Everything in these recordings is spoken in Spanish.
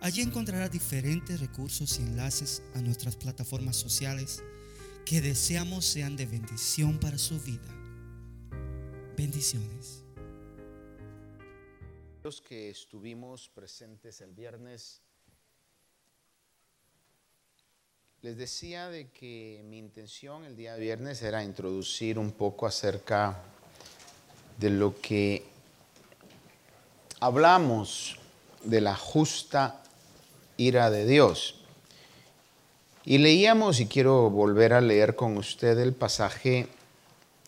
Allí encontrará diferentes recursos y enlaces a nuestras plataformas sociales que deseamos sean de bendición para su vida. Bendiciones. Los que estuvimos presentes el viernes, les decía de que mi intención el día viernes era introducir un poco acerca de lo que hablamos de la justa ira de Dios. Y leíamos, y quiero volver a leer con usted el pasaje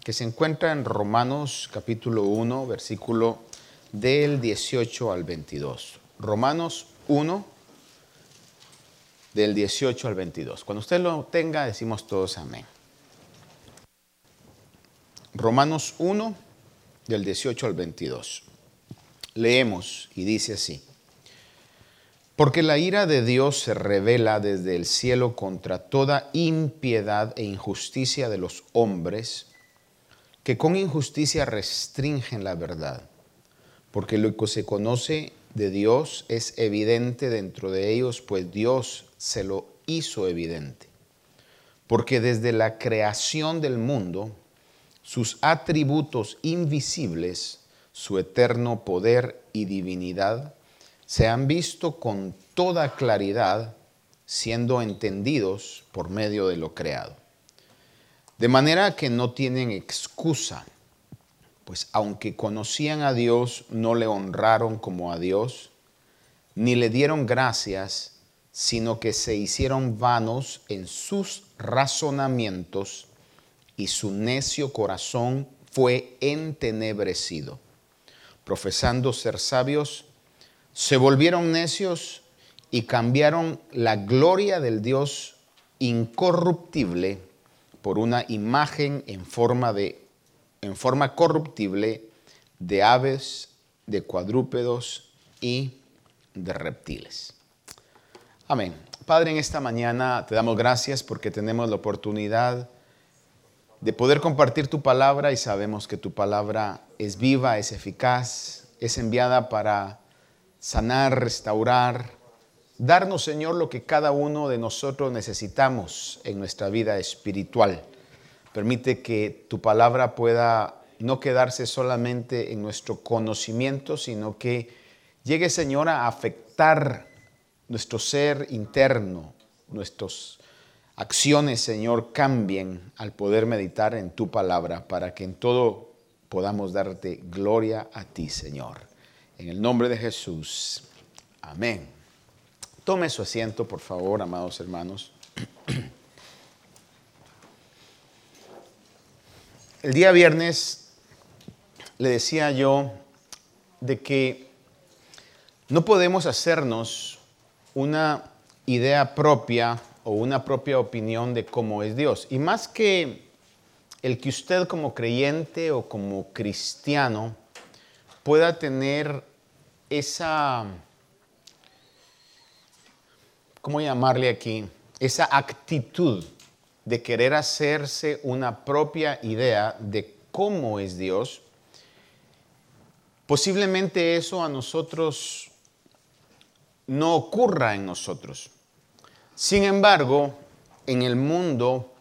que se encuentra en Romanos capítulo 1, versículo del 18 al 22. Romanos 1, del 18 al 22. Cuando usted lo tenga, decimos todos amén. Romanos 1, del 18 al 22. Leemos y dice así. Porque la ira de Dios se revela desde el cielo contra toda impiedad e injusticia de los hombres, que con injusticia restringen la verdad. Porque lo que se conoce de Dios es evidente dentro de ellos, pues Dios se lo hizo evidente. Porque desde la creación del mundo, sus atributos invisibles, su eterno poder y divinidad, se han visto con toda claridad siendo entendidos por medio de lo creado. De manera que no tienen excusa, pues aunque conocían a Dios, no le honraron como a Dios, ni le dieron gracias, sino que se hicieron vanos en sus razonamientos y su necio corazón fue entenebrecido. Profesando ser sabios, se volvieron necios y cambiaron la gloria del Dios incorruptible por una imagen en forma, de, en forma corruptible de aves, de cuadrúpedos y de reptiles. Amén. Padre, en esta mañana te damos gracias porque tenemos la oportunidad de poder compartir tu palabra y sabemos que tu palabra es viva, es eficaz, es enviada para sanar, restaurar, darnos, Señor, lo que cada uno de nosotros necesitamos en nuestra vida espiritual. Permite que tu palabra pueda no quedarse solamente en nuestro conocimiento, sino que llegue, Señor, a afectar nuestro ser interno, nuestras acciones, Señor, cambien al poder meditar en tu palabra, para que en todo podamos darte gloria a ti, Señor. En el nombre de Jesús. Amén. Tome su asiento, por favor, amados hermanos. El día viernes le decía yo de que no podemos hacernos una idea propia o una propia opinión de cómo es Dios. Y más que el que usted como creyente o como cristiano pueda tener esa, ¿cómo llamarle aquí? Esa actitud de querer hacerse una propia idea de cómo es Dios, posiblemente eso a nosotros no ocurra en nosotros. Sin embargo, en el mundo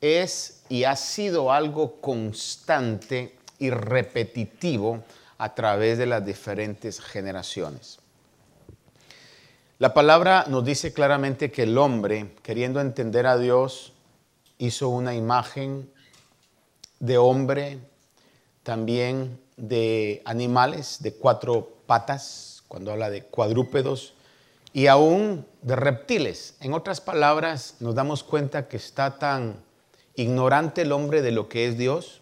es y ha sido algo constante y repetitivo a través de las diferentes generaciones. La palabra nos dice claramente que el hombre, queriendo entender a Dios, hizo una imagen de hombre, también de animales de cuatro patas, cuando habla de cuadrúpedos, y aún de reptiles. En otras palabras, nos damos cuenta que está tan ignorante el hombre de lo que es Dios,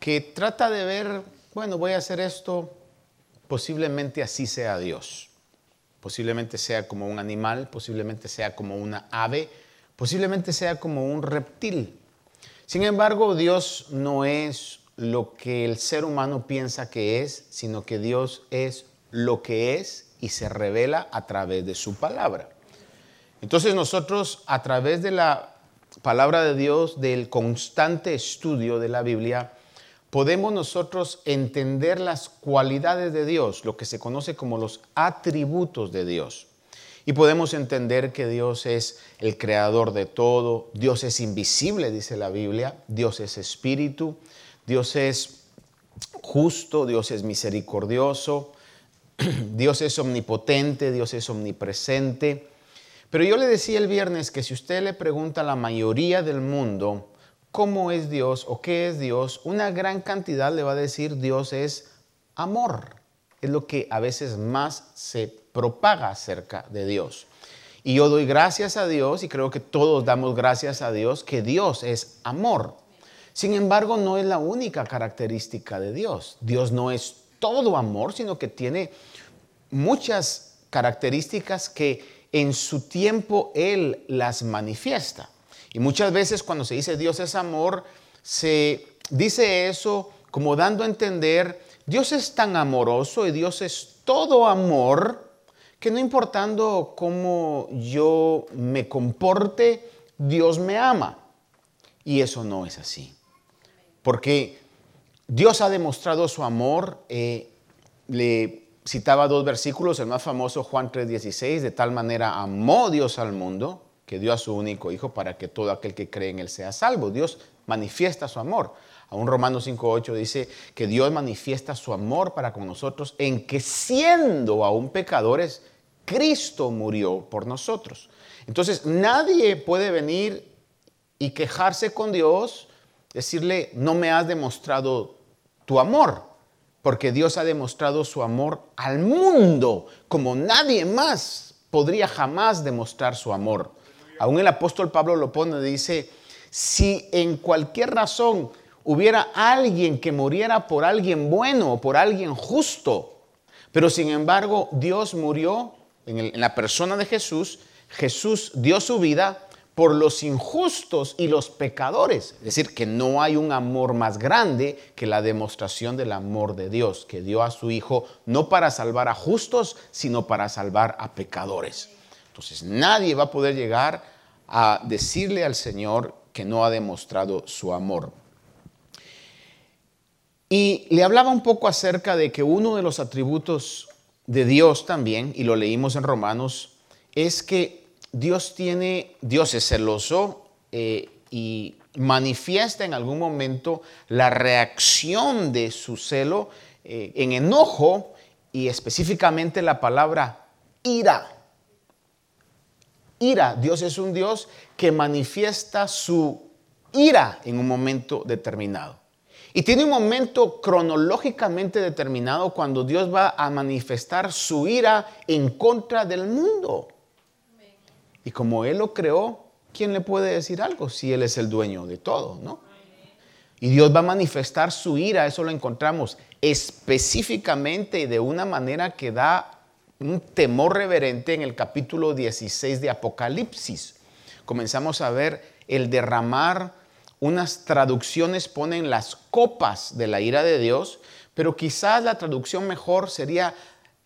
que trata de ver bueno, voy a hacer esto, posiblemente así sea Dios. posiblemente sea como un animal, posiblemente sea como una ave, posiblemente sea como un reptil. Sin embargo, Dios no es lo que el ser humano piensa que es, sino que Dios es lo que es y se revela a través de su palabra. Entonces nosotros a través de la palabra de Dios, del constante estudio de la Biblia, podemos nosotros entender las cualidades de Dios, lo que se conoce como los atributos de Dios. Y podemos entender que Dios es el creador de todo, Dios es invisible, dice la Biblia, Dios es espíritu, Dios es justo, Dios es misericordioso, Dios es omnipotente, Dios es omnipresente. Pero yo le decía el viernes que si usted le pregunta a la mayoría del mundo, cómo es Dios o qué es Dios, una gran cantidad le va a decir Dios es amor. Es lo que a veces más se propaga acerca de Dios. Y yo doy gracias a Dios y creo que todos damos gracias a Dios que Dios es amor. Sin embargo, no es la única característica de Dios. Dios no es todo amor, sino que tiene muchas características que en su tiempo Él las manifiesta. Y muchas veces cuando se dice Dios es amor, se dice eso como dando a entender, Dios es tan amoroso y Dios es todo amor, que no importando cómo yo me comporte, Dios me ama. Y eso no es así. Porque Dios ha demostrado su amor. Eh, le citaba dos versículos, el más famoso Juan 3:16, de tal manera amó Dios al mundo que dio a su único Hijo para que todo aquel que cree en Él sea salvo. Dios manifiesta su amor. Aún Romanos 5.8 dice que Dios manifiesta su amor para con nosotros en que siendo aún pecadores, Cristo murió por nosotros. Entonces nadie puede venir y quejarse con Dios, decirle, no me has demostrado tu amor, porque Dios ha demostrado su amor al mundo como nadie más podría jamás demostrar su amor. Aún el apóstol Pablo lo pone, dice, si en cualquier razón hubiera alguien que muriera por alguien bueno o por alguien justo, pero sin embargo Dios murió en, en la persona de Jesús, Jesús dio su vida por los injustos y los pecadores. Es decir, que no hay un amor más grande que la demostración del amor de Dios, que dio a su Hijo no para salvar a justos, sino para salvar a pecadores. Entonces nadie va a poder llegar a decirle al Señor que no ha demostrado su amor. Y le hablaba un poco acerca de que uno de los atributos de Dios también, y lo leímos en Romanos, es que Dios tiene, Dios es celoso eh, y manifiesta en algún momento la reacción de su celo eh, en enojo y específicamente la palabra ira ira. Dios es un Dios que manifiesta su ira en un momento determinado. Y tiene un momento cronológicamente determinado cuando Dios va a manifestar su ira en contra del mundo. Y como Él lo creó, ¿quién le puede decir algo si Él es el dueño de todo, no? Y Dios va a manifestar su ira, eso lo encontramos específicamente y de una manera que da un temor reverente en el capítulo 16 de Apocalipsis. Comenzamos a ver el derramar, unas traducciones ponen las copas de la ira de Dios, pero quizás la traducción mejor sería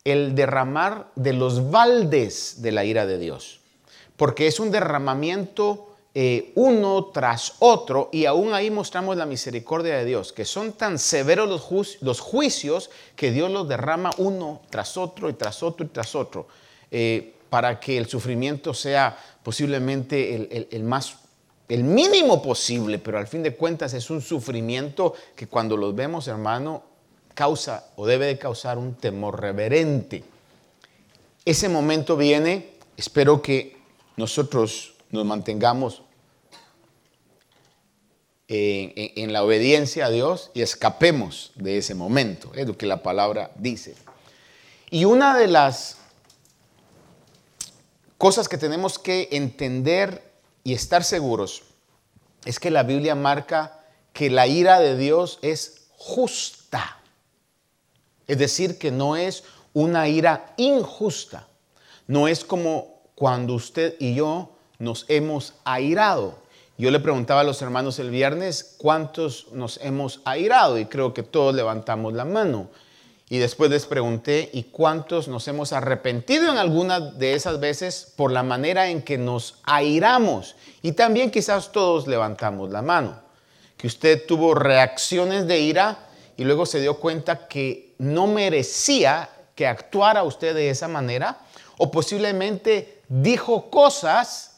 el derramar de los baldes de la ira de Dios, porque es un derramamiento eh, uno tras otro y aún ahí mostramos la misericordia de Dios, que son tan severos los, juicios que Dios los derrama uno tras otro y tras otro y tras otro, eh, para que el sufrimiento sea posiblemente el, más el mínimo posible, pero al fin de cuentas es un sufrimiento que cuando los vemos, hermano, causa o debe de causar un temor reverente. Ese momento viene, espero que nosotros nos mantengamos en, la obediencia a Dios y escapemos de ese momento, es lo que la palabra dice. Y una de las cosas que tenemos que entender y estar seguros es que la Biblia marca que la ira de Dios es justa. Es decir, que no es una ira injusta. no es como cuando usted y yo nos hemos airado. Yo le preguntaba a los hermanos el viernes cuántos nos hemos airado y creo que todos levantamos la mano. Y después les pregunté, ¿y cuántos nos hemos arrepentido en alguna de esas veces por la manera en que nos airamos? Y también quizás todos levantamos la mano. Que usted tuvo reacciones de ira y luego se dio cuenta que no merecía que actuara usted de esa manera o posiblemente dijo cosas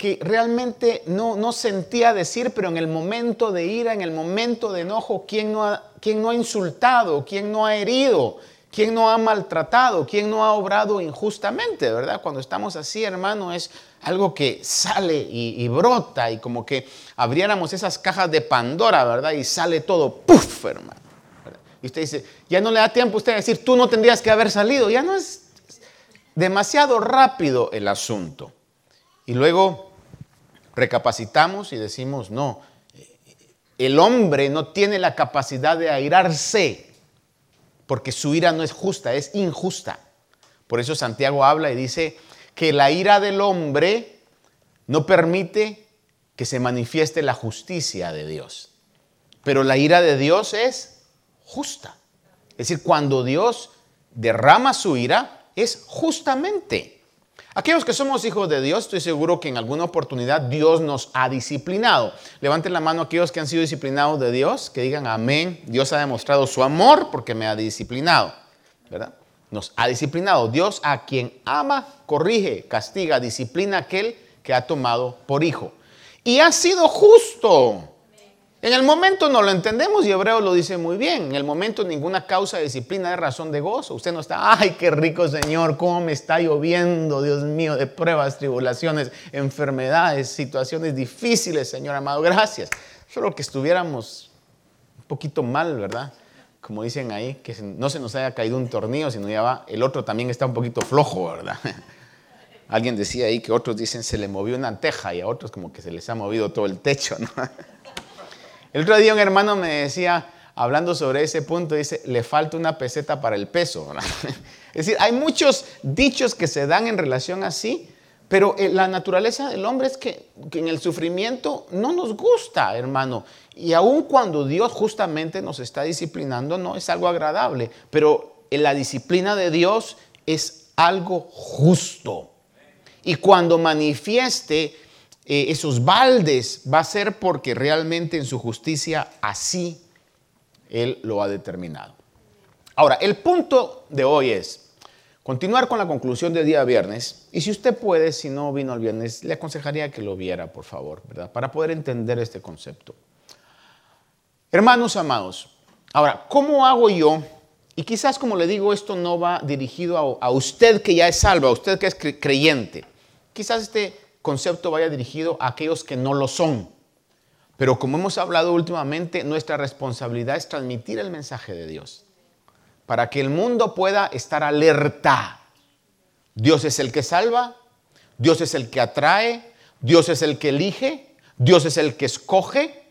que realmente no, no sentía decir, pero en el momento de ira, en el momento de enojo, ¿quién no ha, quién no ha insultado? ¿Quién no ha herido? ¿Quién no ha maltratado? ¿Quién no ha obrado injustamente? ¿Verdad? Cuando estamos así, hermano, es algo que sale y, brota y como que abriéramos esas cajas de Pandora, ¿verdad? Y sale todo, ¡puf! hermano. Y usted dice, ya no le da tiempo a usted a decir, tú no tendrías que haber salido. Ya no es demasiado rápido el asunto. Y luego recapacitamos y decimos, no, el hombre no tiene la capacidad de airarse, porque su ira no es justa, es injusta. Por eso Santiago habla y dice que la ira del hombre no permite que se manifieste la justicia de Dios. Pero la ira de Dios es justa. Es decir, cuando Dios derrama su ira, es justamente. Aquellos que somos hijos de Dios, estoy seguro que en alguna oportunidad Dios nos ha disciplinado. Levanten la mano aquellos que han sido disciplinados de Dios, que digan amén. Dios ha demostrado su amor porque me ha disciplinado. ¿Verdad? Nos ha disciplinado. Dios a quien ama, corrige, castiga, disciplina aquel que ha tomado por hijo. Y ha sido justo. En el momento no lo entendemos y Hebreo lo dice muy bien. En el momento ninguna causa disciplina es razón de gozo. Usted no está, ay, qué rico Señor, cómo me está lloviendo, Dios mío, de pruebas, tribulaciones, enfermedades, situaciones difíciles, Señor amado. Gracias. Solo que estuviéramos un poquito mal, ¿verdad? Como dicen ahí, que no se nos haya caído un tornillo, sino ya va, el otro también está un poquito flojo, ¿verdad? Alguien decía ahí que otros dicen se le movió una teja y a otros como que se les ha movido todo el techo, ¿no? El otro día un hermano me decía, hablando sobre ese punto, dice, le falta una peseta para el peso. Es decir, hay muchos dichos que se dan en relación así, pero eh, la naturaleza del hombre es que, en el sufrimiento no nos gusta, hermano. Y aun cuando Dios justamente nos está disciplinando, no es algo agradable, pero la disciplina de Dios es algo justo. Y cuando manifieste eh, esos baldes va a ser porque realmente en su justicia así Él lo ha determinado. Ahora, el punto de hoy es continuar con la conclusión del día viernes. Y si usted puede, si no vino el viernes, le aconsejaría que lo viera, por favor, ¿verdad? Para poder entender este concepto. Hermanos amados, ahora, ¿cómo hago yo? Y quizás, como le digo, esto no va dirigido a, a usted que ya es salvo, a usted que es creyente. Quizás este concepto vaya dirigido a aquellos que no lo son. Pero como hemos hablado últimamente, nuestra responsabilidad es transmitir el mensaje de Dios para que el mundo pueda estar alerta. Dios es el que salva, Dios es el que atrae, Dios es el que elige, Dios es el que escoge,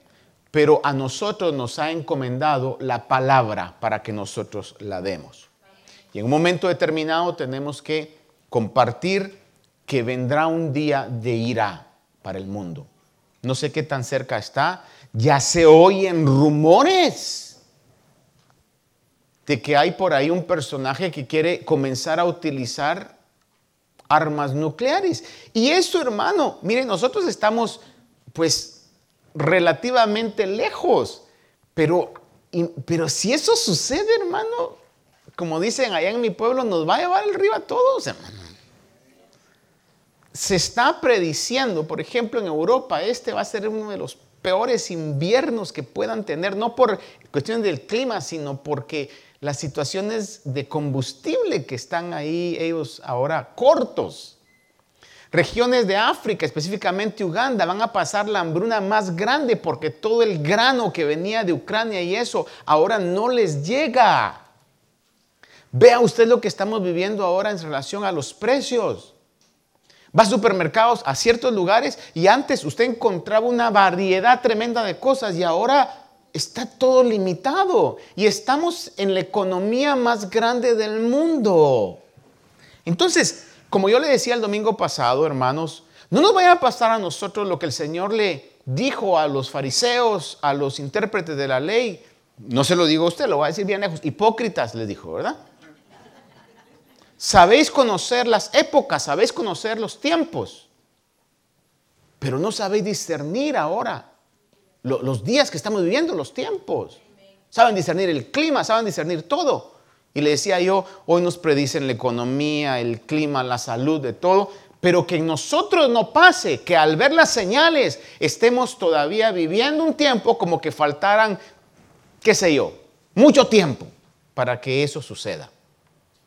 pero a nosotros nos ha encomendado la palabra para que nosotros la demos. Y en un momento determinado tenemos que compartir que vendrá un día de ira para el mundo. No sé qué tan cerca está. Ya se oyen rumores de que hay por ahí un personaje que quiere comenzar a utilizar armas nucleares. Y eso, hermano, miren, nosotros estamos pues relativamente lejos, pero, pero si eso sucede, hermano, como dicen allá en mi pueblo, nos va a llevar el río a todos, hermano se está prediciendo, por ejemplo, en Europa, este va a ser uno de los peores inviernos que puedan tener, no por cuestiones del clima, sino porque las situaciones de combustible que están ahí ellos ahora cortos. Regiones de África, específicamente Uganda, van a pasar la hambruna más grande porque todo el grano que venía de Ucrania y eso ahora no les llega. Vea usted lo que estamos viviendo ahora en relación a los precios. Va a supermercados, a ciertos lugares y antes usted encontraba una variedad tremenda de cosas y ahora está todo limitado y estamos en la economía más grande del mundo. Entonces, como yo le decía el domingo pasado, hermanos, no nos vaya a pasar a nosotros lo que el Señor le dijo a los fariseos, a los intérpretes de la ley. No se lo digo a usted, lo va a decir bien lejos. Hipócritas les dijo, ¿verdad? Sabéis conocer las épocas, sabéis conocer los tiempos, pero no sabéis discernir ahora los días que estamos viviendo, los tiempos. Saben discernir el clima, saben discernir todo. Y le decía yo, hoy nos predicen la economía, el clima, la salud, de todo, pero que en nosotros no pase, que al ver las señales estemos todavía viviendo un tiempo como que faltaran, qué sé yo, mucho tiempo para que eso suceda.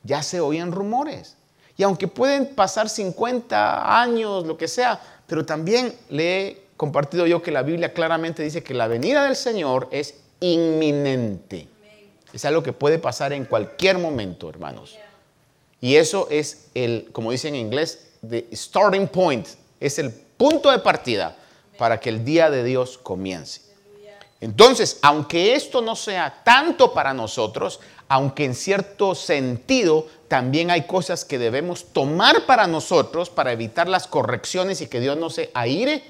Ya se oían rumores. Y aunque pueden pasar 50 años, lo que sea, pero también le he compartido yo que la Biblia claramente dice que la venida del Señor es inminente. Es algo que puede pasar en cualquier momento, hermanos. Y eso es el, como dicen en inglés, the starting point, es el punto de partida para que el día de Dios comience. Entonces, aunque esto no sea tanto para nosotros, aunque en cierto sentido también hay cosas que debemos tomar para nosotros para evitar las correcciones y que Dios no se aire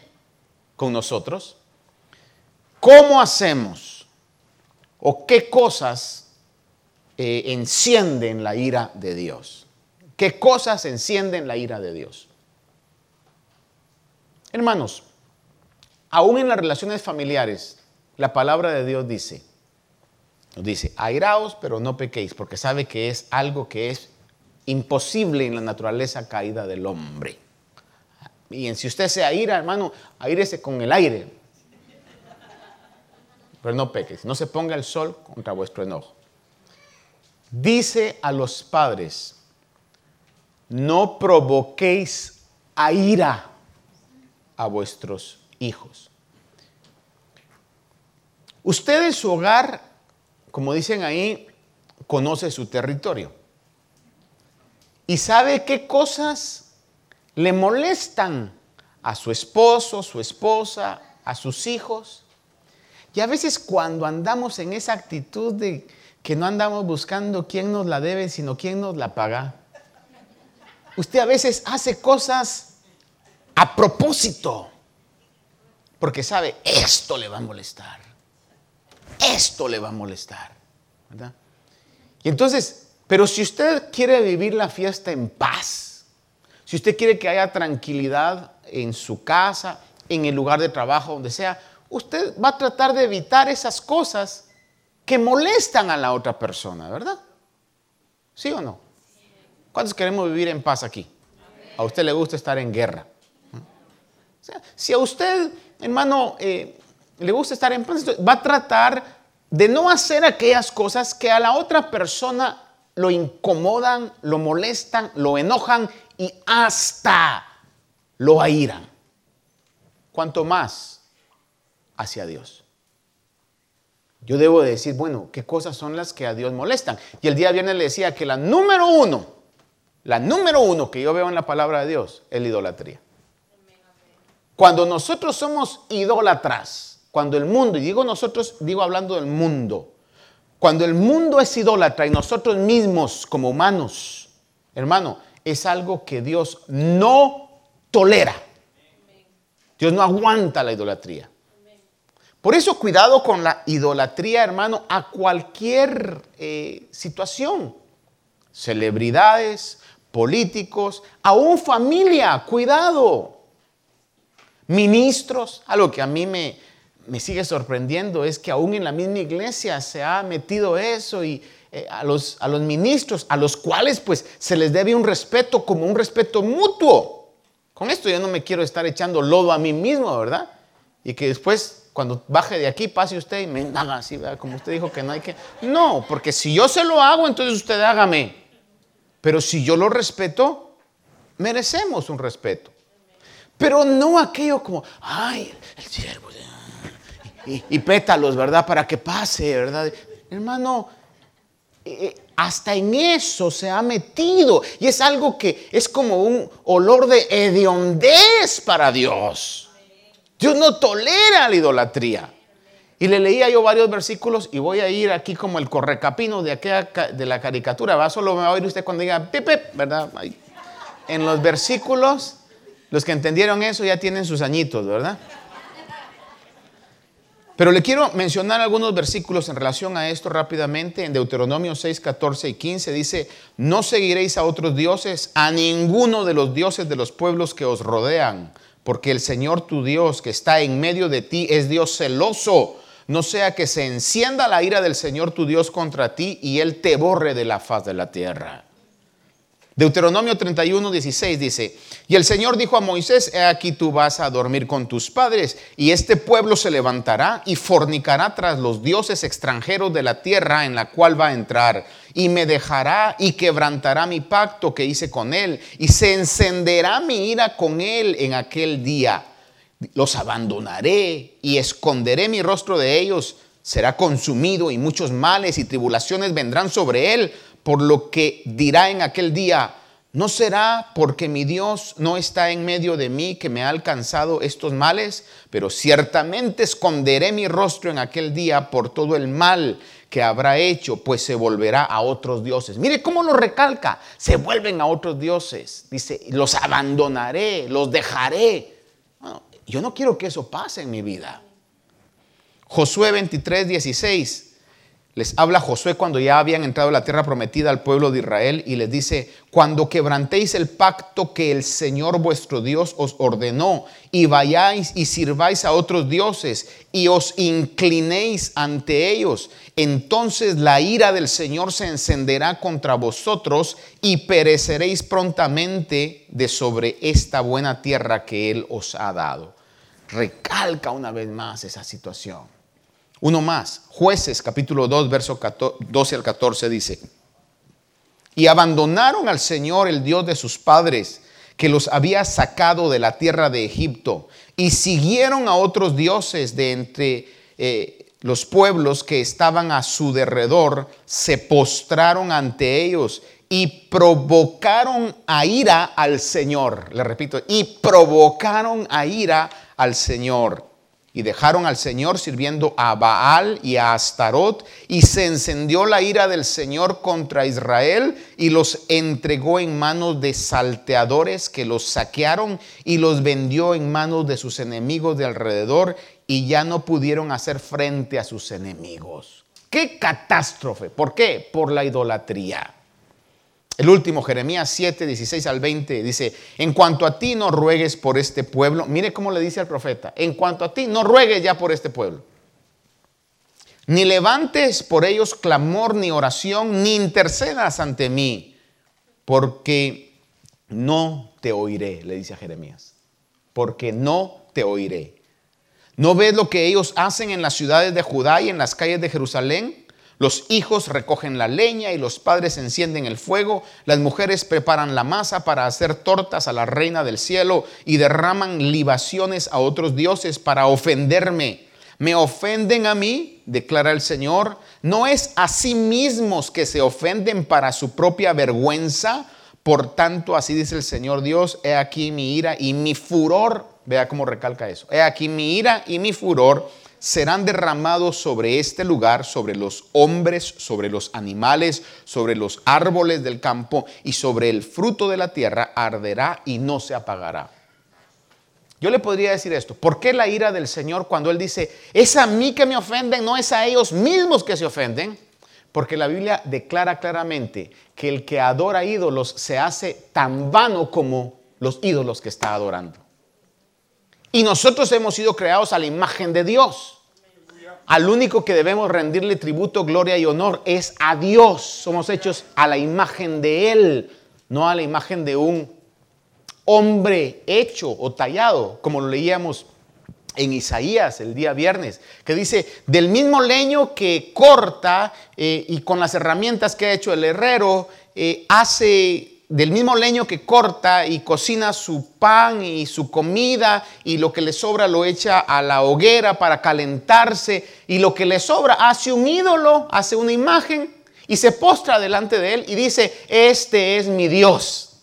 con nosotros, ¿cómo hacemos? ¿O qué cosas eh, encienden la ira de Dios? ¿Qué cosas encienden la ira de Dios? Hermanos, aún en las relaciones familiares, la palabra de Dios dice, nos dice, airaos pero no pequéis, porque sabe que es algo que es imposible en la naturaleza caída del hombre. Y si usted se aira, hermano, aírese con el aire. Pero no peques, no se ponga el sol contra vuestro enojo. Dice a los padres, no provoquéis a ira a vuestros hijos. Usted en su hogar, como dicen ahí, conoce su territorio y sabe qué cosas le molestan a su esposo, su esposa, a sus hijos. Y a veces cuando andamos en esa actitud de que no andamos buscando quién nos la debe, sino quién nos la paga, Usted a veces hace cosas a propósito, porque sabe, esto le va a molestar, esto le va a molestar. Y entonces, pero si usted quiere vivir la fiesta en paz, si usted quiere que haya tranquilidad en su casa, en el lugar de trabajo, donde sea, usted va a tratar de evitar esas cosas que molestan a la otra persona, ¿verdad? ¿Sí o no? ¿Cuántos queremos vivir en paz aquí? A usted le gusta estar en guerra. si a usted, hermano, eh, le gusta estar en paz, va a tratar de no hacer aquellas cosas que a la otra persona lo incomodan, lo molestan, lo enojan y hasta lo airan. Cuanto más hacia Dios. Yo debo decir, bueno, ¿qué cosas son las que a Dios molestan? Y el día viernes le decía que la número uno la número uno que yo veo en la palabra de Dios es la idolatría. Cuando nosotros somos idólatras, cuando el mundo, y digo nosotros, digo hablando del mundo, cuando el mundo es idólatra y nosotros mismos como humanos, hermano, es algo que Dios no tolera. Dios no aguanta la idolatría. Por eso cuidado con la idolatría, hermano, a cualquier eh, situación. Celebridades, políticos, aún familia, cuidado. Ministros, algo que a mí me, me sigue sorprendiendo es que aún en la misma iglesia se ha metido eso y eh, a, los, a los ministros, a los cuales pues se les debe un respeto como un respeto mutuo. Con esto yo no me quiero estar echando lodo a mí mismo, ¿verdad? Y que después cuando baje de aquí pase usted y me haga así, ¿verdad? como usted dijo que no hay que... No, porque si yo se lo hago, entonces usted hágame. Pero si yo lo respeto, merecemos un respeto. Pero no aquello como, ay, el siervo, y, pétalos, ¿verdad? Para que pase, ¿verdad? Hermano, eh, hasta en eso se ha metido. Y es algo que es como un olor de hediondez para Dios. Dios no tolera la idolatría. Y le leía yo varios versículos y voy a ir aquí como el correcapino de, aquella, de la caricatura. ¿va? Solo me va a oír usted cuando diga Pepe, ¿verdad? en los versículos, los que entendieron eso ya tienen sus añitos, ¿verdad? Pero le quiero mencionar algunos versículos en relación a esto rápidamente. En Deuteronomio 6, 14 y 15 dice, no seguiréis a otros dioses, a ninguno de los dioses de los pueblos que os rodean, porque el Señor tu Dios que está en medio de ti es Dios celoso. No sea que se encienda la ira del Señor tu Dios contra ti y Él te borre de la faz de la tierra. Deuteronomio 31, 16 dice, y el Señor dijo a Moisés, he aquí tú vas a dormir con tus padres, y este pueblo se levantará y fornicará tras los dioses extranjeros de la tierra en la cual va a entrar, y me dejará y quebrantará mi pacto que hice con él, y se encenderá mi ira con él en aquel día. Los abandonaré y esconderé mi rostro de ellos, será consumido y muchos males y tribulaciones vendrán sobre él por lo que dirá en aquel día, ¿no será porque mi Dios no está en medio de mí que me ha alcanzado estos males? Pero ciertamente esconderé mi rostro en aquel día por todo el mal que habrá hecho, pues se volverá a otros dioses. Mire cómo lo recalca, se vuelven a otros dioses. Dice, los abandonaré, los dejaré. yo no quiero que eso pase en mi vida. Josué 23, 16 les habla Josué cuando ya habían entrado a la tierra prometida al pueblo de Israel y les dice, cuando quebrantéis el pacto que el Señor vuestro Dios os ordenó y vayáis y sirváis a otros dioses y os inclinéis ante ellos, entonces la ira del Señor se encenderá contra vosotros y pereceréis prontamente de sobre esta buena tierra que Él os ha dado. Recalca una vez más esa situación. Uno más, jueces capítulo 2, verso 12 al 14 dice, y abandonaron al Señor, el Dios de sus padres, que los había sacado de la tierra de Egipto, y siguieron a otros dioses de entre eh, los pueblos que estaban a su derredor, se postraron ante ellos y provocaron a ira al Señor. Le repito, y provocaron a ira al Señor y dejaron al Señor sirviendo a Baal y a Astarot, y se encendió la ira del Señor contra Israel y los entregó en manos de salteadores que los saquearon y los vendió en manos de sus enemigos de alrededor y ya no pudieron hacer frente a sus enemigos. ¡Qué catástrofe! ¿Por qué? Por la idolatría. El último, Jeremías 7, 16 al 20, dice, en cuanto a ti no ruegues por este pueblo, mire cómo le dice al profeta, en cuanto a ti no ruegues ya por este pueblo, ni levantes por ellos clamor ni oración, ni intercedas ante mí, porque no te oiré, le dice a Jeremías, porque no te oiré. ¿No ves lo que ellos hacen en las ciudades de Judá y en las calles de Jerusalén? Los hijos recogen la leña y los padres encienden el fuego. Las mujeres preparan la masa para hacer tortas a la reina del cielo y derraman libaciones a otros dioses para ofenderme. Me ofenden a mí, declara el Señor. No es a sí mismos que se ofenden para su propia vergüenza. Por tanto, así dice el Señor Dios, he aquí mi ira y mi furor. Vea cómo recalca eso. He aquí mi ira y mi furor serán derramados sobre este lugar, sobre los hombres, sobre los animales, sobre los árboles del campo y sobre el fruto de la tierra, arderá y no se apagará. Yo le podría decir esto, ¿por qué la ira del Señor cuando Él dice, es a mí que me ofenden, no es a ellos mismos que se ofenden? Porque la Biblia declara claramente que el que adora ídolos se hace tan vano como los ídolos que está adorando. Y nosotros hemos sido creados a la imagen de Dios. Al único que debemos rendirle tributo, gloria y honor es a Dios. Somos hechos a la imagen de Él, no a la imagen de un hombre hecho o tallado, como lo leíamos en Isaías el día viernes, que dice, del mismo leño que corta eh, y con las herramientas que ha hecho el herrero, eh, hace del mismo leño que corta y cocina su pan y su comida y lo que le sobra lo echa a la hoguera para calentarse y lo que le sobra hace un ídolo, hace una imagen y se postra delante de él y dice, este es mi Dios.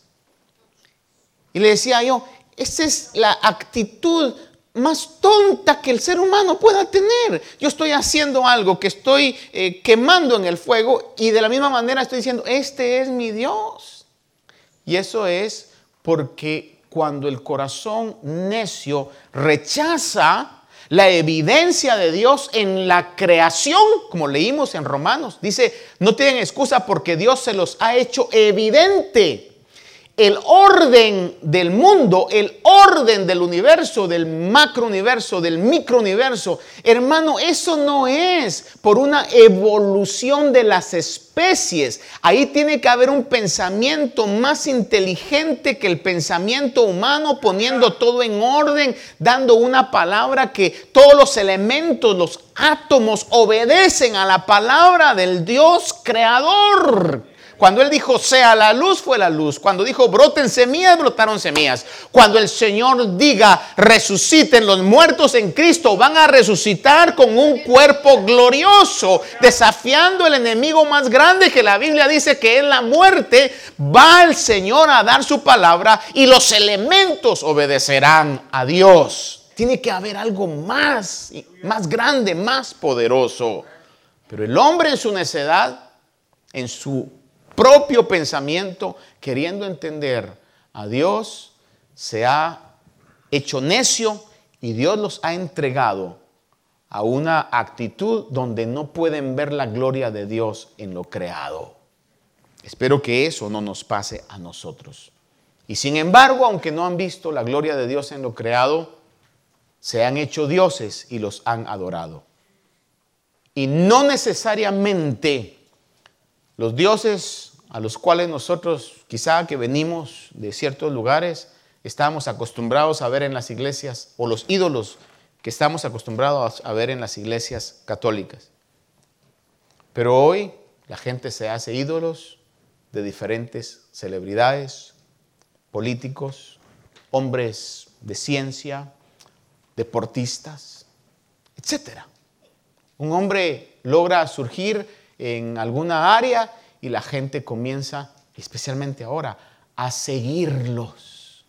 Y le decía yo, esa es la actitud más tonta que el ser humano pueda tener. Yo estoy haciendo algo que estoy eh, quemando en el fuego y de la misma manera estoy diciendo, este es mi Dios. Y eso es porque cuando el corazón necio rechaza la evidencia de Dios en la creación, como leímos en Romanos, dice, no tienen excusa porque Dios se los ha hecho evidente el orden del mundo, el orden del universo, del macrouniverso, del microuniverso, hermano, eso no es por una evolución de las especies. Ahí tiene que haber un pensamiento más inteligente que el pensamiento humano, poniendo todo en orden, dando una palabra que todos los elementos, los átomos obedecen a la palabra del Dios creador. Cuando Él dijo, sea la luz, fue la luz. Cuando dijo, broten semillas, brotaron semillas. Cuando el Señor diga, resuciten los muertos en Cristo, van a resucitar con un cuerpo glorioso, desafiando el enemigo más grande que la Biblia dice que es la muerte. Va el Señor a dar su palabra y los elementos obedecerán a Dios. Tiene que haber algo más, más grande, más poderoso. Pero el hombre en su necedad, en su propio pensamiento, queriendo entender a Dios, se ha hecho necio y Dios los ha entregado a una actitud donde no pueden ver la gloria de Dios en lo creado. Espero que eso no nos pase a nosotros. Y sin embargo, aunque no han visto la gloria de Dios en lo creado, se han hecho dioses y los han adorado. Y no necesariamente los dioses a los cuales nosotros, quizá que venimos de ciertos lugares, estamos acostumbrados a ver en las iglesias, o los ídolos que estamos acostumbrados a ver en las iglesias católicas. Pero hoy la gente se hace ídolos de diferentes celebridades, políticos, hombres de ciencia, deportistas, etc. Un hombre logra surgir en alguna área y la gente comienza, especialmente ahora, a seguirlos.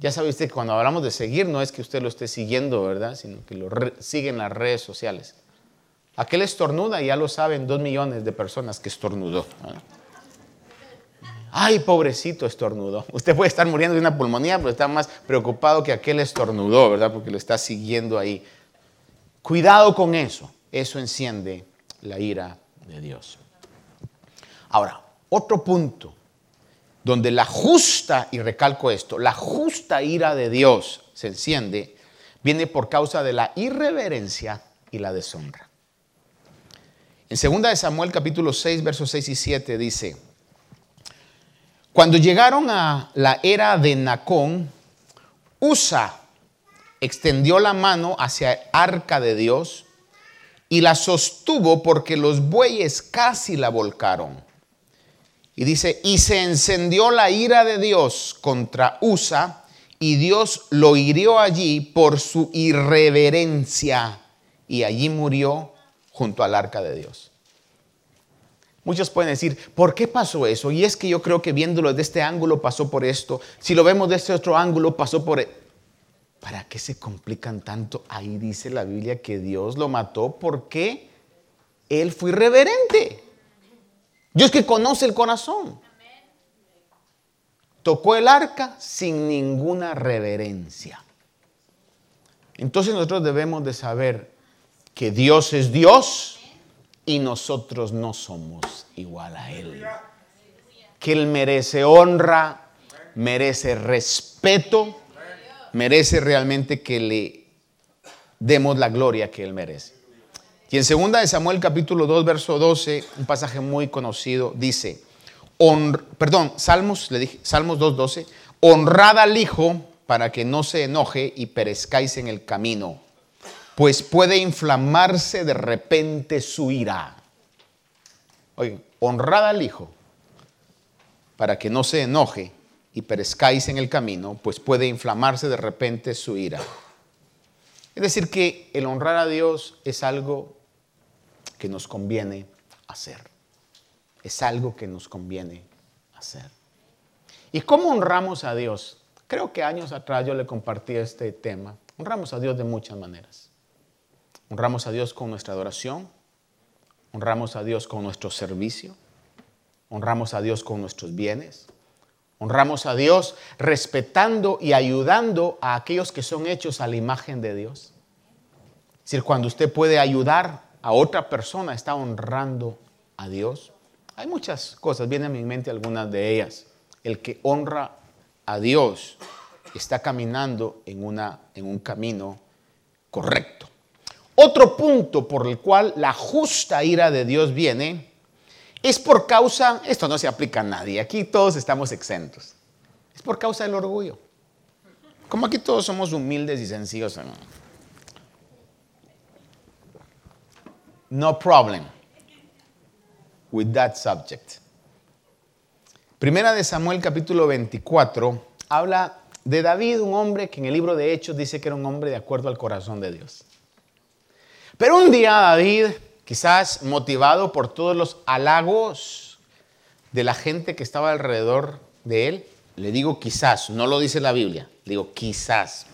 Ya sabe usted que cuando hablamos de seguir no es que usted lo esté siguiendo, ¿verdad? Sino que lo siguen las redes sociales. Aquel estornuda, ya lo saben dos millones de personas que estornudó. Ay, pobrecito estornudó. Usted puede estar muriendo de una pulmonía, pero está más preocupado que aquel estornudó, ¿verdad? Porque lo está siguiendo ahí. Cuidado con eso. Eso enciende la ira de Dios. Ahora, otro punto donde la justa, y recalco esto, la justa ira de Dios se enciende, viene por causa de la irreverencia y la deshonra. En 2 de Samuel capítulo 6, versos 6 y 7 dice, cuando llegaron a la era de Nacón, Usa extendió la mano hacia el arca de Dios y la sostuvo porque los bueyes casi la volcaron. Y dice, y se encendió la ira de Dios contra Usa, y Dios lo hirió allí por su irreverencia, y allí murió junto al arca de Dios. Muchos pueden decir, ¿por qué pasó eso? Y es que yo creo que viéndolo desde este ángulo pasó por esto. Si lo vemos de este otro ángulo pasó por... E-". ¿Para qué se complican tanto? Ahí dice la Biblia que Dios lo mató porque él fue irreverente. Dios que conoce el corazón. Tocó el arca sin ninguna reverencia. Entonces nosotros debemos de saber que Dios es Dios y nosotros no somos igual a Él. Que Él merece honra, merece respeto, merece realmente que le demos la gloria que Él merece. Y en 2 de Samuel capítulo 2, verso 12, un pasaje muy conocido, dice, perdón, Salmos, le dije, Salmos 2, 12, honrad al Hijo para que no se enoje y perezcáis en el camino, pues puede inflamarse de repente su ira. Oye, honrad al Hijo para que no se enoje y perezcáis en el camino, pues puede inflamarse de repente su ira. Es decir, que el honrar a Dios es algo que nos conviene hacer. Es algo que nos conviene hacer. ¿Y cómo honramos a Dios? Creo que años atrás yo le compartí este tema. Honramos a Dios de muchas maneras. Honramos a Dios con nuestra adoración. Honramos a Dios con nuestro servicio. Honramos a Dios con nuestros bienes. Honramos a Dios respetando y ayudando a aquellos que son hechos a la imagen de Dios. Es decir, cuando usted puede ayudar a otra persona, está honrando a Dios. Hay muchas cosas, vienen a mi mente algunas de ellas. El que honra a Dios está caminando en, una, en un camino correcto. Otro punto por el cual la justa ira de Dios viene es por causa, esto no se aplica a nadie, aquí todos estamos exentos, es por causa del orgullo. Como aquí todos somos humildes y sencillos. No problem with that subject. Primera de Samuel capítulo 24 habla de David, un hombre que en el libro de Hechos dice que era un hombre de acuerdo al corazón de Dios. Pero un día David, quizás motivado por todos los halagos de la gente que estaba alrededor de él, le digo quizás, no lo dice la Biblia, digo quizás.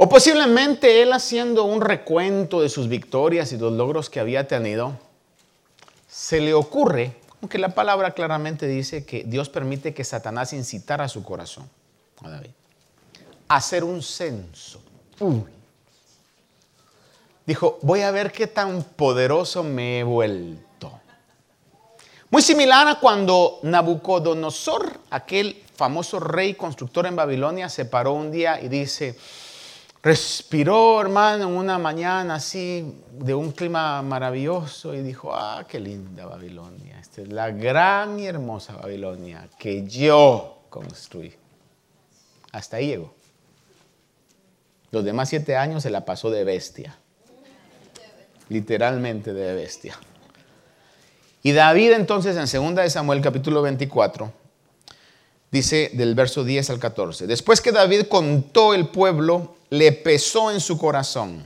O posiblemente él haciendo un recuento de sus victorias y los logros que había tenido, se le ocurre, aunque la palabra claramente dice que Dios permite que Satanás incitara su corazón a David, hacer un censo. Dijo, voy a ver qué tan poderoso me he vuelto. Muy similar a cuando Nabucodonosor, aquel famoso rey constructor en Babilonia, se paró un día y dice, respiró, hermano, una mañana así de un clima maravilloso y dijo, ah, qué linda Babilonia. Esta es la gran y hermosa Babilonia que yo construí. Hasta ahí llegó. Los demás siete años se la pasó de bestia. Literalmente de bestia. Y David entonces en 2 de Samuel capítulo 24 dice del verso 10 al 14, después que David contó el pueblo, le pesó en su corazón.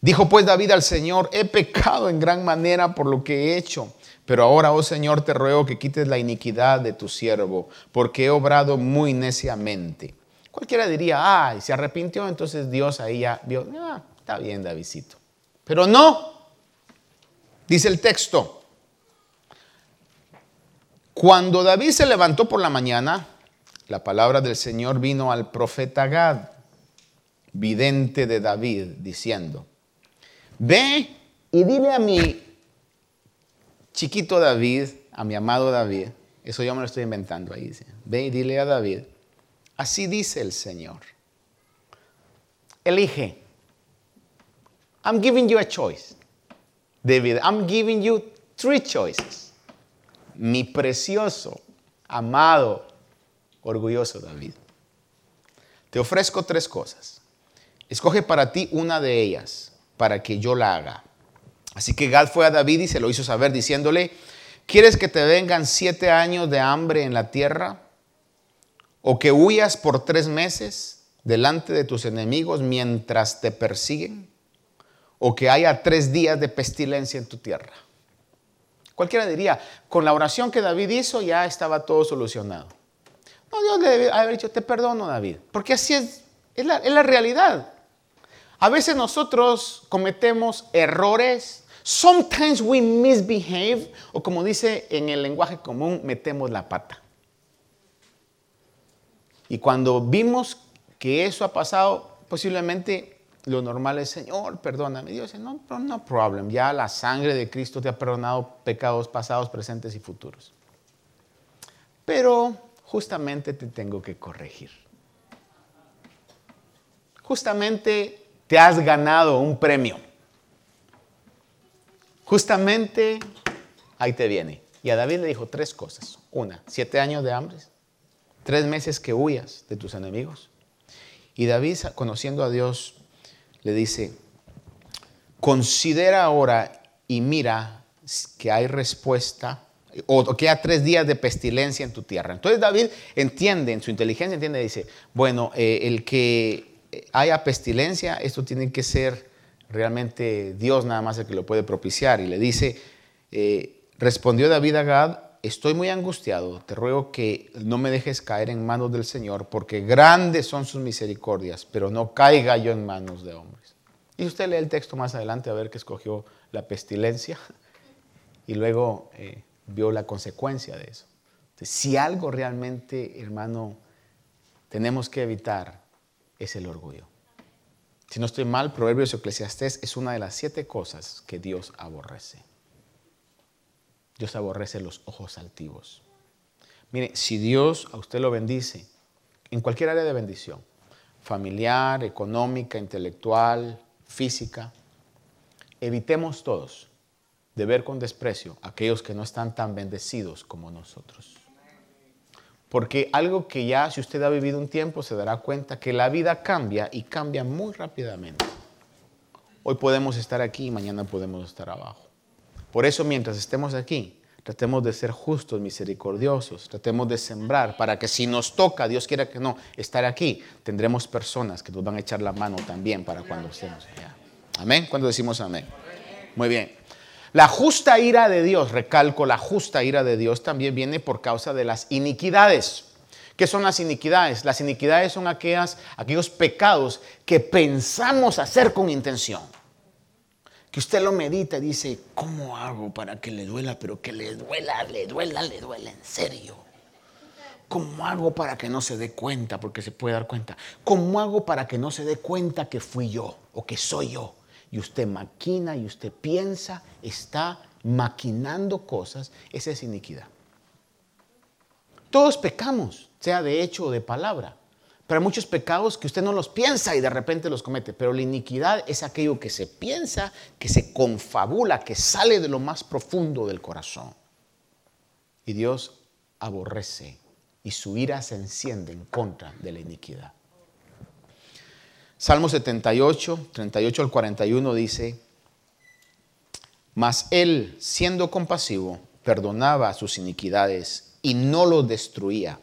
Dijo pues David al Señor, he pecado en gran manera por lo que he hecho, pero ahora, oh Señor, te ruego que quites la iniquidad de tu siervo, porque he obrado muy neciamente. Cualquiera diría, ay, se arrepintió, entonces Dios ahí ya vio, ah, está bien, Davidcito. Pero no, dice el texto, cuando David se levantó por la mañana, la palabra del Señor vino al profeta Gad, vidente de David, diciendo, ve y dile a mi chiquito David, a mi amado David, eso yo me lo estoy inventando ahí, dice, ve y dile a David, así dice el Señor, elige, I'm giving you a choice, David, I'm giving you three choices mi precioso, amado, orgulloso David. Te ofrezco tres cosas. Escoge para ti una de ellas, para que yo la haga. Así que Gad fue a David y se lo hizo saber diciéndole, ¿quieres que te vengan siete años de hambre en la tierra? ¿O que huyas por tres meses delante de tus enemigos mientras te persiguen? ¿O que haya tres días de pestilencia en tu tierra? Cualquiera diría, con la oración que David hizo ya estaba todo solucionado. No, Dios le debe haber dicho, te perdono David, porque así es, es la, es la realidad. A veces nosotros cometemos errores, sometimes we misbehave, o como dice en el lenguaje común, metemos la pata. Y cuando vimos que eso ha pasado, posiblemente lo normal es, Señor, perdóname. Dios dice, no, no problem. Ya la sangre de Cristo te ha perdonado pecados pasados, presentes y futuros. Pero justamente te tengo que corregir. Justamente te has ganado un premio. Justamente ahí te viene. Y a David le dijo tres cosas. Una, siete años de hambre. Tres meses que huyas de tus enemigos. Y David, conociendo a Dios, le dice, considera ahora y mira que hay respuesta o que hay tres días de pestilencia en tu tierra. Entonces David entiende, en su inteligencia entiende, dice, bueno, eh, el que haya pestilencia, esto tiene que ser realmente Dios nada más el que lo puede propiciar. Y le dice, eh, respondió David a Gad, estoy muy angustiado, te ruego que no me dejes caer en manos del Señor, porque grandes son sus misericordias, pero no caiga yo en manos de hombres. Y usted lee el texto más adelante a ver que escogió la pestilencia y luego eh, vio la consecuencia de eso. Si algo realmente, hermano, tenemos que evitar es el orgullo. Si no estoy mal, Proverbios y Eclesiastés es una de las siete cosas que Dios aborrece. Dios aborrece los ojos altivos. Mire, si Dios a usted lo bendice, en cualquier área de bendición, familiar, económica, intelectual, física, evitemos todos de ver con desprecio a aquellos que no están tan bendecidos como nosotros. Porque algo que ya si usted ha vivido un tiempo se dará cuenta que la vida cambia y cambia muy rápidamente. Hoy podemos estar aquí y mañana podemos estar abajo. Por eso mientras estemos aquí, tratemos de ser justos, misericordiosos, tratemos de sembrar para que si nos toca, Dios quiera que no, estar aquí, tendremos personas que nos van a echar la mano también para cuando estemos allá. Amén. Cuando decimos amén. Muy bien. La justa ira de Dios, recalco, la justa ira de Dios también viene por causa de las iniquidades. ¿Qué son las iniquidades? Las iniquidades son aquellas, aquellos pecados que pensamos hacer con intención. Que usted lo medita y dice, ¿cómo hago para que le duela? Pero que le duela, le duela, le duela en serio. ¿Cómo hago para que no se dé cuenta? Porque se puede dar cuenta. ¿Cómo hago para que no se dé cuenta que fui yo o que soy yo? y usted maquina y usted piensa, está maquinando cosas, esa es iniquidad. Todos pecamos, sea de hecho o de palabra. Pero hay muchos pecados que usted no los piensa y de repente los comete. Pero la iniquidad es aquello que se piensa, que se confabula, que sale de lo más profundo del corazón. Y Dios aborrece y su ira se enciende en contra de la iniquidad. Salmo 78, 38 al 41 dice, mas él, siendo compasivo, perdonaba sus iniquidades y no lo destruía.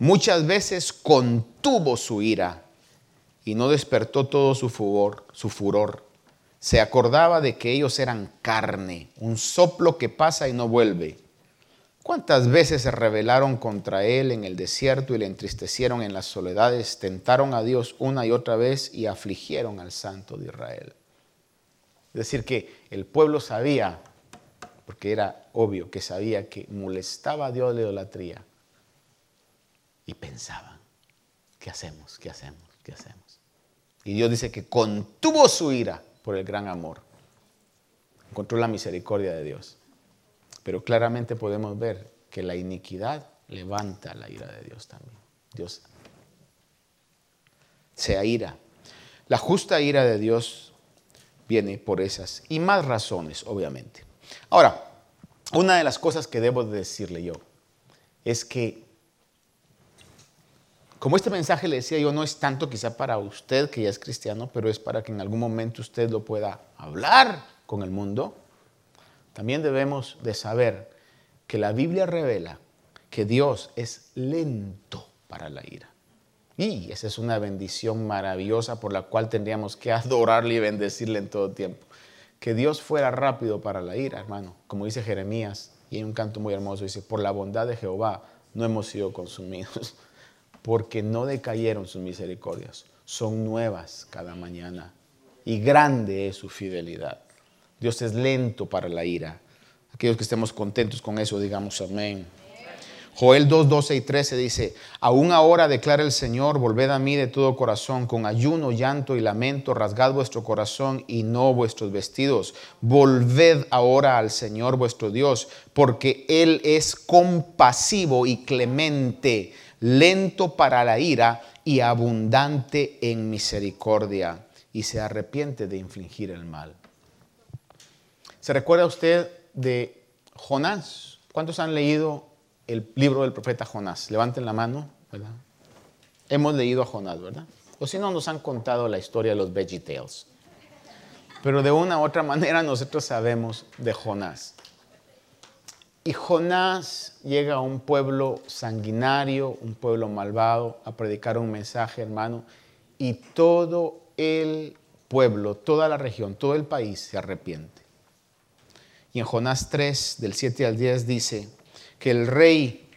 Muchas veces contuvo su ira y no despertó todo su furor, su furor. Se acordaba de que ellos eran carne, un soplo que pasa y no vuelve ¿Cuántas veces se rebelaron contra él en el desierto y le entristecieron en las soledades, tentaron a Dios una y otra vez y afligieron al Santo de Israel? Es decir, que el pueblo sabía, porque era obvio que sabía que molestaba a Dios la idolatría, y pensaban, ¿qué hacemos? ¿Qué hacemos? ¿Qué hacemos? Y Dios dice que contuvo su ira por el gran amor, encontró la misericordia de Dios. Pero claramente podemos ver que la iniquidad levanta la ira de Dios también. Dios se ira. La justa ira de Dios viene por esas y más razones, obviamente. Ahora, una de las cosas que debo decirle yo es que, como este mensaje le decía yo, no es tanto quizá para usted que ya es cristiano, pero es para que en algún momento usted lo pueda hablar con el mundo también debemos de saber que la Biblia revela que Dios es lento para la ira. Y esa es una bendición maravillosa por la cual tendríamos que adorarle y bendecirle en todo tiempo. Que Dios fuera rápido para la ira, hermano. Como dice Jeremías, y hay un canto muy hermoso, dice, por la bondad de Jehová no hemos sido consumidos, porque no decayeron sus misericordias, son nuevas cada mañana, y grande es su fidelidad. Dios es lento para la ira. Aquellos que estemos contentos con eso, digamos amén. Joel 2, 12 y 13 dice, aún ahora declara el Señor, volved a mí de todo corazón, con ayuno, llanto y lamento, rasgad vuestro corazón y no vuestros vestidos. Volved ahora al Señor vuestro Dios, porque Él es compasivo y clemente, lento para la ira y abundante en misericordia, y se arrepiente de infligir el mal. ¿Se recuerda usted de Jonás? ¿Cuántos han leído el libro del profeta Jonás? Levanten la mano, ¿verdad? Hemos leído a Jonás, ¿verdad? O si no, nos han contado la historia de los VeggieTales. Pero de una u otra manera nosotros sabemos de Jonás. Y Jonás llega a un pueblo sanguinario, un pueblo malvado, a predicar un mensaje, hermano, y todo el pueblo, toda la región, todo el país se arrepiente. Y en Jonás 3, del 7 al 10, dice que el rey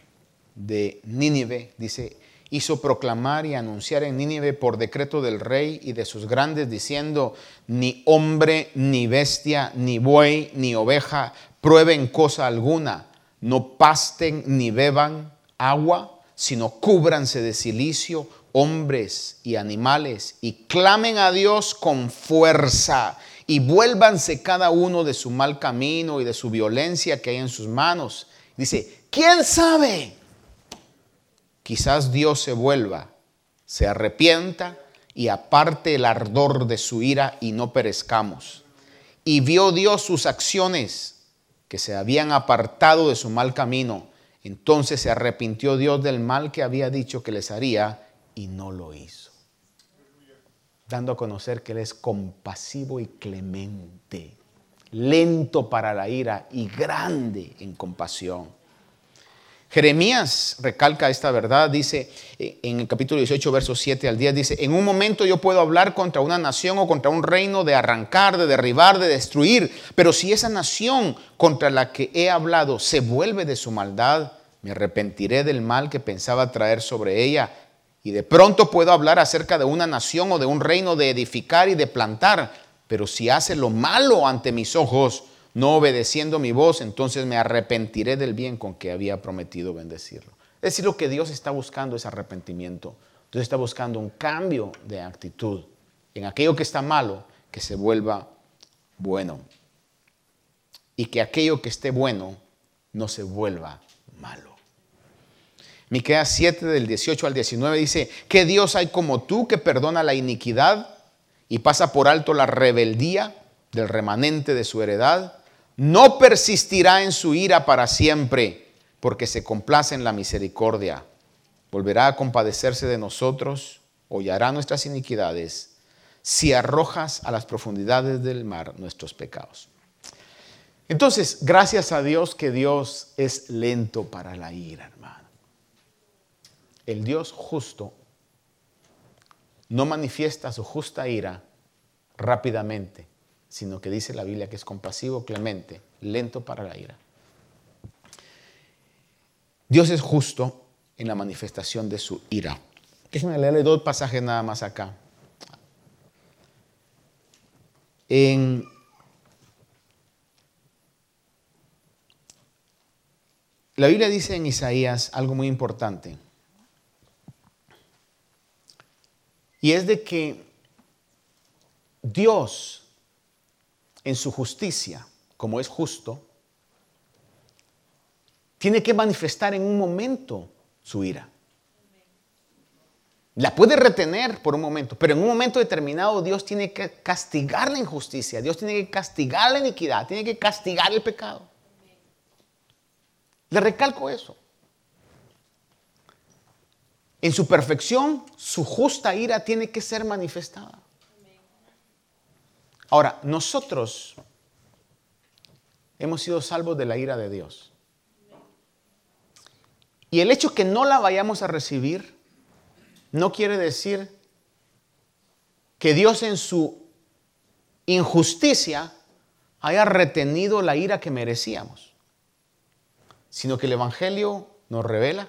de Nínive, dice, hizo proclamar y anunciar en Nínive por decreto del rey y de sus grandes, diciendo, ni hombre, ni bestia, ni buey, ni oveja, prueben cosa alguna, no pasten ni beban agua, sino cúbranse de silicio hombres y animales y clamen a Dios con fuerza y vuélvanse cada uno de su mal camino y de su violencia que hay en sus manos. Dice, ¿quién sabe? Quizás Dios se vuelva, se arrepienta y aparte el ardor de su ira y no perezcamos. Y vio Dios sus acciones que se habían apartado de su mal camino. Entonces se arrepintió Dios del mal que había dicho que les haría y no lo hizo. Dando a conocer que Él es compasivo y clemente, lento para la ira y grande en compasión. Jeremías recalca esta verdad, dice eh, en el capítulo 18, versos 7 al 10, dice, en un momento yo puedo hablar contra una nación o contra un reino de arrancar, de derribar, de destruir, pero si esa nación contra la que he hablado se vuelve de su maldad, me arrepentiré del mal que pensaba traer sobre ella. Y de pronto puedo hablar acerca de una nación o de un reino de edificar y de plantar, pero si hace lo malo ante mis ojos, no obedeciendo mi voz, entonces me arrepentiré del bien con que había prometido bendecirlo. Es decir, lo que Dios está buscando es arrepentimiento. Dios está buscando un cambio de actitud en aquello que está malo, que se vuelva bueno. Y que aquello que esté bueno no se vuelva malo. Miqueas 7 del 18 al 19 dice, ¿qué Dios hay como tú que perdona la iniquidad y pasa por alto la rebeldía del remanente de su heredad? No persistirá en su ira para siempre, porque se complace en la misericordia. Volverá a compadecerse de nosotros, hollará nuestras iniquidades, si arrojas a las profundidades del mar nuestros pecados. Entonces, gracias a Dios que Dios es lento para la ira, hermano. El Dios justo no manifiesta su justa ira rápidamente sino que dice la Biblia que es compasivo, clemente, lento para la ira. Dios es justo en la manifestación de su ira. Déjenme leerle dos pasajes nada más acá. En la Biblia dice en Isaías algo muy importante. Y es de que Dios en su justicia, como es justo, tiene que manifestar en un momento su ira. La puede retener por un momento, pero en un momento determinado Dios tiene que castigar la injusticia, Dios tiene que castigar la iniquidad, tiene que castigar el pecado. Le recalco eso. En su perfección, su justa ira tiene que ser manifestada. Ahora, nosotros hemos sido salvos de la ira de Dios. Y el hecho que no la vayamos a recibir no quiere decir que Dios en su injusticia haya retenido la ira que merecíamos, sino que el Evangelio nos revela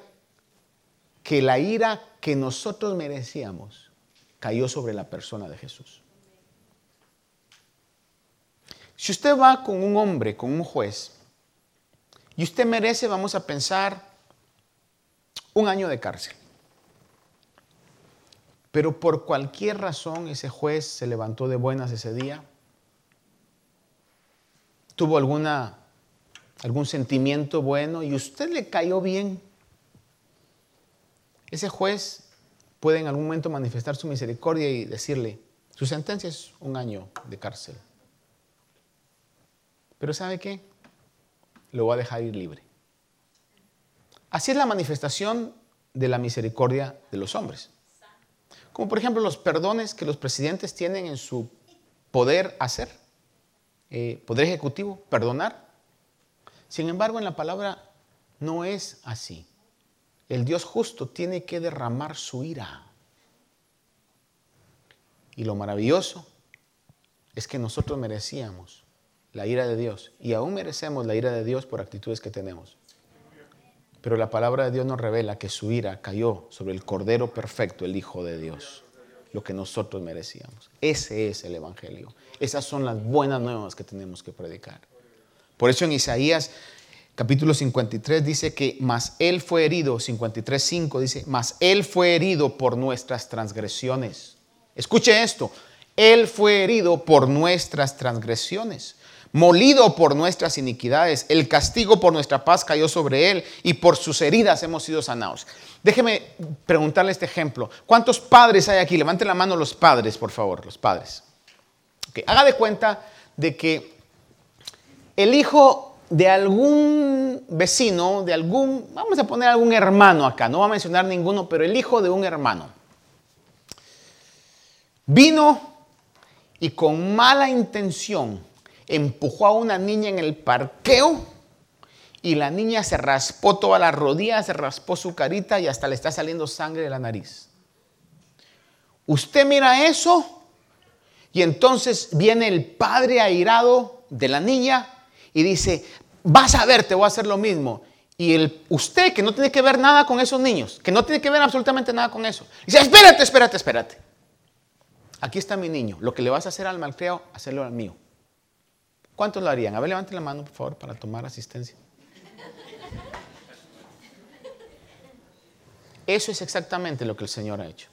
que la ira que nosotros merecíamos cayó sobre la persona de Jesús. Si usted va con un hombre, con un juez, y usted merece, vamos a pensar, un año de cárcel. Pero por cualquier razón ese juez se levantó de buenas ese día, tuvo alguna, algún sentimiento bueno y usted le cayó bien. Ese juez puede en algún momento manifestar su misericordia y decirle, su sentencia es un año de cárcel. Pero ¿sabe qué? Lo va a dejar ir libre. Así es la manifestación de la misericordia de los hombres. Como por ejemplo los perdones que los presidentes tienen en su poder hacer, eh, poder ejecutivo, perdonar. Sin embargo, en la palabra no es así. El Dios justo tiene que derramar su ira. Y lo maravilloso es que nosotros merecíamos la ira de Dios. Y aún merecemos la ira de Dios por actitudes que tenemos. Pero la palabra de Dios nos revela que su ira cayó sobre el Cordero Perfecto, el Hijo de Dios, lo que nosotros merecíamos. Ese es el Evangelio. Esas son las buenas nuevas que tenemos que predicar. Por eso en Isaías capítulo 53 dice que más Él fue herido, 53.5 dice, más Él fue herido por nuestras transgresiones. Escuche esto, Él fue herido por nuestras transgresiones, molido por nuestras iniquidades, el castigo por nuestra paz cayó sobre Él y por sus heridas hemos sido sanados. Déjeme preguntarle este ejemplo. ¿Cuántos padres hay aquí? Levanten la mano los padres, por favor, los padres. Haga de cuenta de que el hijo de algún vecino, de algún, vamos a poner algún hermano acá, no voy a mencionar ninguno, pero el hijo de un hermano, vino y con mala intención empujó a una niña en el parqueo y la niña se raspó toda la rodilla, se raspó su carita y hasta le está saliendo sangre de la nariz. Usted mira eso y entonces viene el padre airado de la niña y dice, vas a ver, te voy a hacer lo mismo. Y el, usted que no tiene que ver nada con esos niños, que no tiene que ver absolutamente nada con eso, dice, espérate, espérate, espérate. Aquí está mi niño. Lo que le vas a hacer al malcriado, hacerlo al mío. ¿Cuántos lo harían? A ver, levante la mano, por favor, para tomar asistencia. Eso es exactamente lo que el Señor ha hecho.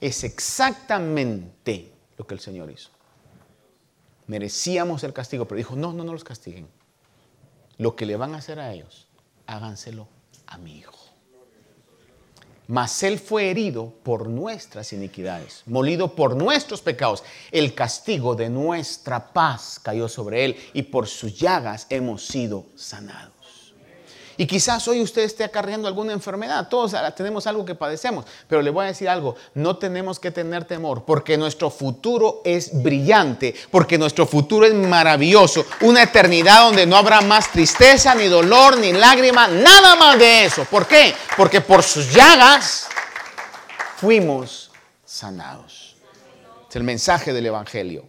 Es exactamente lo que el Señor hizo merecíamos el castigo, pero dijo, no, no, no los castiguen. Lo que le van a hacer a ellos, háganselo a mi hijo. Mas él fue herido por nuestras iniquidades, molido por nuestros pecados. El castigo de nuestra paz cayó sobre él y por sus llagas hemos sido sanados. Y quizás hoy usted esté acarreando alguna enfermedad. Todos tenemos algo que padecemos. Pero le voy a decir algo. No tenemos que tener temor porque nuestro futuro es brillante. Porque nuestro futuro es maravilloso. Una eternidad donde no habrá más tristeza, ni dolor, ni lágrima. Nada más de eso. ¿Por qué? Porque por sus llagas fuimos sanados. Es el mensaje del Evangelio.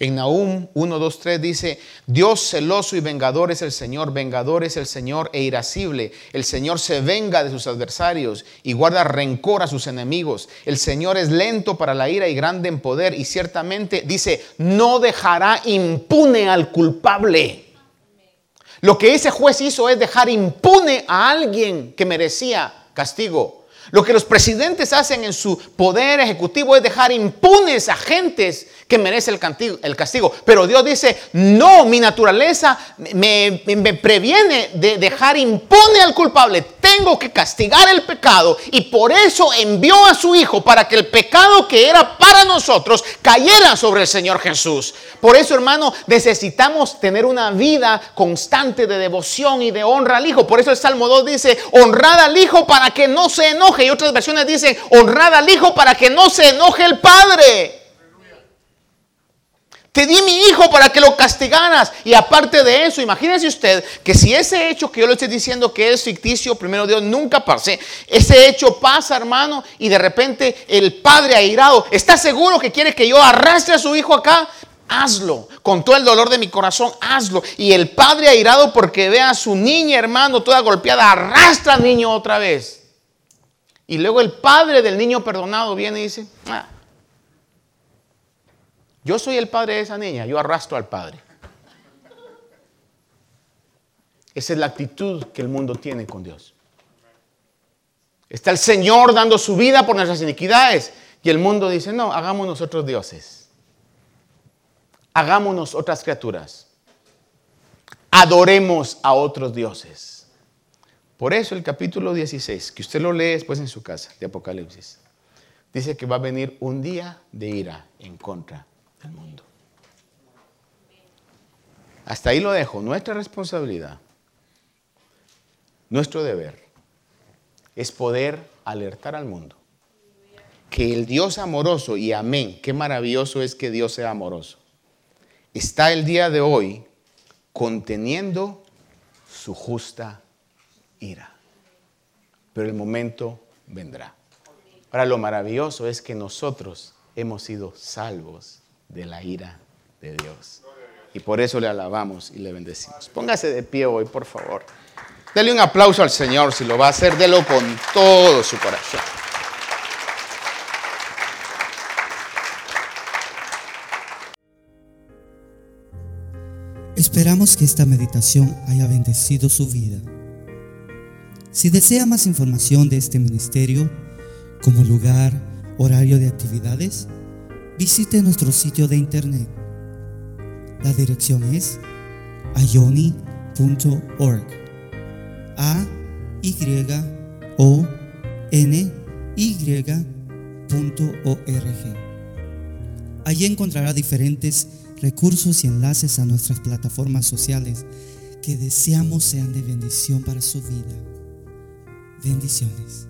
En Nahum 1, 2, 3 dice, Dios celoso y vengador es el Señor, vengador es el Señor e irascible. El Señor se venga de sus adversarios y guarda rencor a sus enemigos. El Señor es lento para la ira y grande en poder y ciertamente dice, no dejará impune al culpable. Lo que ese juez hizo es dejar impune a alguien que merecía castigo. Lo que los presidentes hacen en su poder ejecutivo es dejar impunes a gentes que merecen el castigo. Pero Dios dice, no, mi naturaleza me, previene de dejar impune al culpable. Tengo que castigar el pecado y por eso envió a su Hijo para que el pecado que era para nosotros cayera sobre el Señor Jesús. Por eso, hermano, necesitamos tener una vida constante de devoción y de honra al Hijo. Por eso el Salmo 2 dice, honrad al Hijo para que no se enoje y otras versiones dicen, honrad al Hijo para que no se enoje el Padre. Te di mi hijo para que lo castigaras. Y aparte de eso, imagínese usted que si ese hecho que yo le estoy diciendo que es ficticio, primero Dios nunca pase. Ese hecho pasa, hermano, y de repente el padre airado está seguro que quiere que yo arrastre a su hijo acá. Hazlo, con todo el dolor de mi corazón, hazlo. Y el padre airado porque ve a su niña, hermano, toda golpeada, arrastra al niño otra vez. Y luego el padre del niño perdonado viene y dice, ah, yo soy el padre de esa niña, yo arrastro al padre. Esa es la actitud que el mundo tiene con Dios. Está el Señor dando su vida por nuestras iniquidades y el mundo dice, no, hagámonos otros dioses. Hagámonos otras criaturas. Adoremos a otros dioses. Por eso el capítulo 16, que usted lo lee después en su casa, de Apocalipsis, dice que va a venir un día de ira en contra del mundo. Hasta ahí lo dejo. Nuestra responsabilidad, nuestro deber, es poder alertar al mundo que el Dios amoroso, y amén, qué maravilloso es que Dios sea amoroso, está el día de hoy conteniendo su justa Pero el momento vendrá. Ahora lo maravilloso es que nosotros hemos sido salvos de la ira de Dios. Y por eso le alabamos y le bendecimos. Póngase de pie hoy, por favor. Dele un aplauso al Señor si lo va a hacer, délo con todo su corazón. Esperamos que esta meditación haya bendecido su vida. Si desea más información de este ministerio, como lugar, horario de actividades, visite nuestro sitio de internet. La dirección es ayoni.org. A Y O N. Allí encontrará diferentes recursos y enlaces a nuestras plataformas sociales que deseamos sean de bendición para su vida. Bendiciones.